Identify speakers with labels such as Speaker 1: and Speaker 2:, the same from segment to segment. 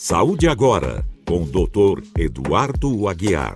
Speaker 1: Saúde Agora, com o Dr. Eduardo Aguiar.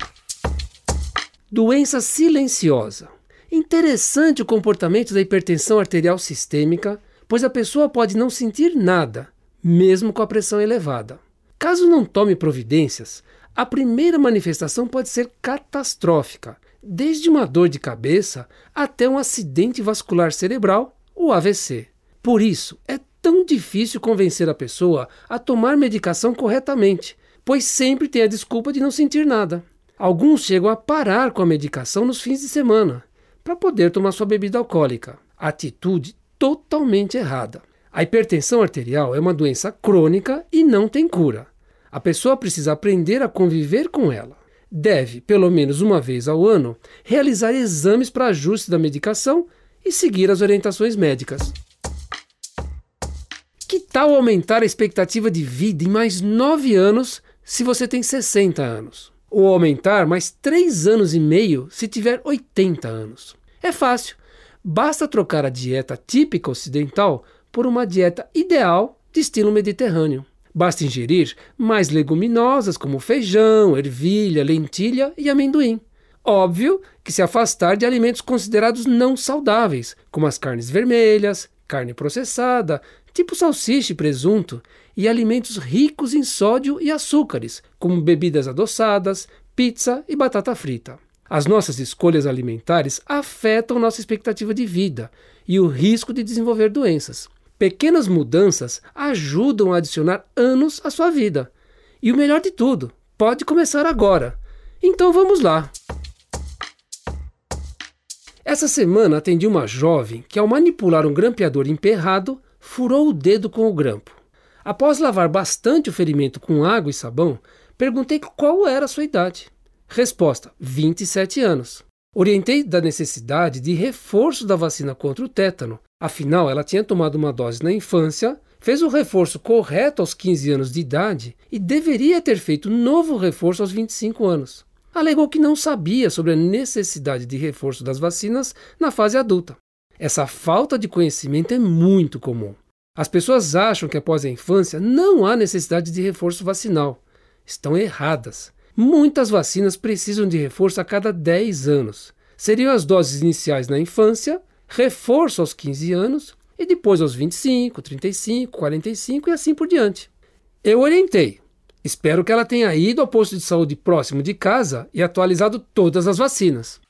Speaker 2: Doença silenciosa. Interessante o comportamento da hipertensão arterial sistêmica, pois a pessoa pode não sentir nada, mesmo com a pressão elevada. Caso não tome providências, a primeira manifestação pode ser catastrófica, desde uma dor de cabeça até um acidente vascular cerebral, o AVC. Por isso, é tão difícil convencer a pessoa a tomar medicação corretamente, pois sempre tem a desculpa de não sentir nada. Alguns chegam a parar com a medicação nos fins de semana para poder tomar sua bebida alcoólica. Atitude totalmente errada. A hipertensão arterial é uma doença crônica e não tem cura. A pessoa precisa aprender a conviver com ela. Deve, pelo menos uma vez ao ano, realizar exames para ajuste da medicação e seguir as orientações médicas. Tal aumentar a expectativa de vida em mais 9 anos se você tem 60 anos? Ou aumentar mais 3 anos e meio se tiver 80 anos? É fácil. Basta trocar a dieta típica ocidental por uma dieta ideal de estilo mediterrâneo. Basta ingerir mais leguminosas como feijão, ervilha, lentilha e amendoim. Óbvio que se afastar de alimentos considerados não saudáveis, como as carnes vermelhas, carne processada, tipo salsicha e presunto, e alimentos ricos em sódio e açúcares, como bebidas adoçadas, pizza e batata frita. As nossas escolhas alimentares afetam nossa expectativa de vida e o risco de desenvolver doenças. Pequenas mudanças ajudam a adicionar anos à sua vida. E o melhor de tudo, pode começar agora. Então vamos lá! Essa semana atendi uma jovem que, ao manipular um grampeador emperrado, furou o dedo com o grampo. Após lavar bastante o ferimento com água e sabão, perguntei qual era a sua idade. Resposta: 27 anos. Orientei da necessidade de reforço da vacina contra o tétano, afinal, ela tinha tomado uma dose na infância, fez o reforço correto aos 15 anos de idade e deveria ter feito novo reforço aos 25 anos. Alegou que não sabia sobre a necessidade de reforço das vacinas na fase adulta. Essa falta de conhecimento é muito comum. As pessoas acham que após a infância não há necessidade de reforço vacinal. Estão erradas. Muitas vacinas precisam de reforço a cada 10 anos. Seriam as doses iniciais na infância, reforço aos 15 anos e depois aos 25, 35, 45 e assim por diante. Eu orientei. Espero que ela tenha ido ao posto de saúde próximo de casa e atualizado todas as vacinas.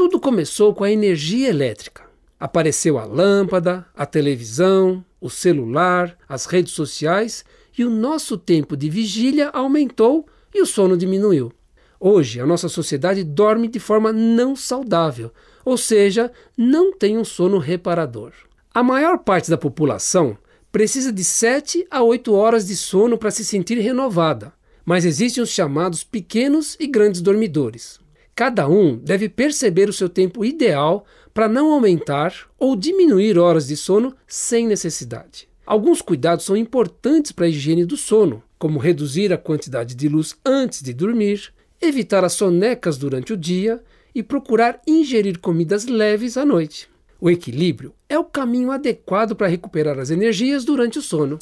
Speaker 2: Tudo começou com a energia elétrica. Apareceu a lâmpada, a televisão, o celular, as redes sociais e o nosso tempo de vigília aumentou e o sono diminuiu. Hoje, a nossa sociedade dorme de forma não saudável, ou seja, não tem um sono reparador. A maior parte da população precisa de 7 a 8 horas de sono para se sentir renovada, mas existem os chamados pequenos e grandes dormidores. Cada um deve perceber o seu tempo ideal para não aumentar ou diminuir horas de sono sem necessidade. Alguns cuidados são importantes para a higiene do sono, como reduzir a quantidade de luz antes de dormir, evitar as sonecas durante o dia e procurar ingerir comidas leves à noite. O equilíbrio é o caminho adequado para recuperar as energias durante o sono.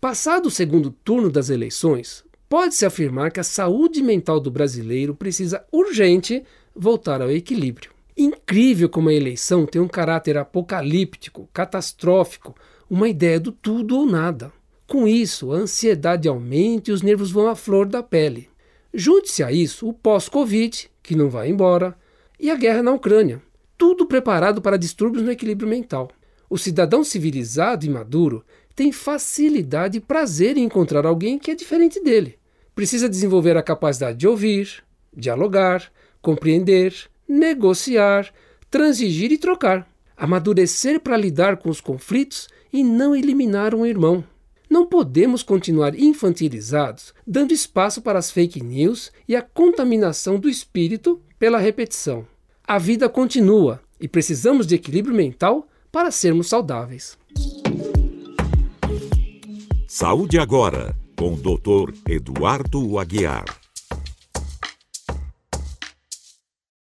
Speaker 2: Passado o segundo turno das eleições, pode-se afirmar que a saúde mental do brasileiro precisa urgente voltar ao equilíbrio. Incrível como a eleição tem um caráter apocalíptico, catastrófico, uma ideia do tudo ou nada. Com isso, a ansiedade aumenta e os nervos vão à flor da pele. Junte-se a isso o pós-Covid, que não vai embora, e a guerra na Ucrânia. Tudo preparado para distúrbios no equilíbrio mental. O cidadão civilizado e maduro tem facilidade e prazer em encontrar alguém que é diferente dele precisa desenvolver a capacidade de ouvir, dialogar, compreender, negociar, transigir e trocar. Amadurecer para lidar com os conflitos e não eliminar um irmão. Não podemos continuar infantilizados, dando espaço para as fake news e a contaminação do espírito pela repetição. A vida continua e precisamos de equilíbrio mental para sermos saudáveis.
Speaker 1: Saúde agora com o Dr. Eduardo Aguiar.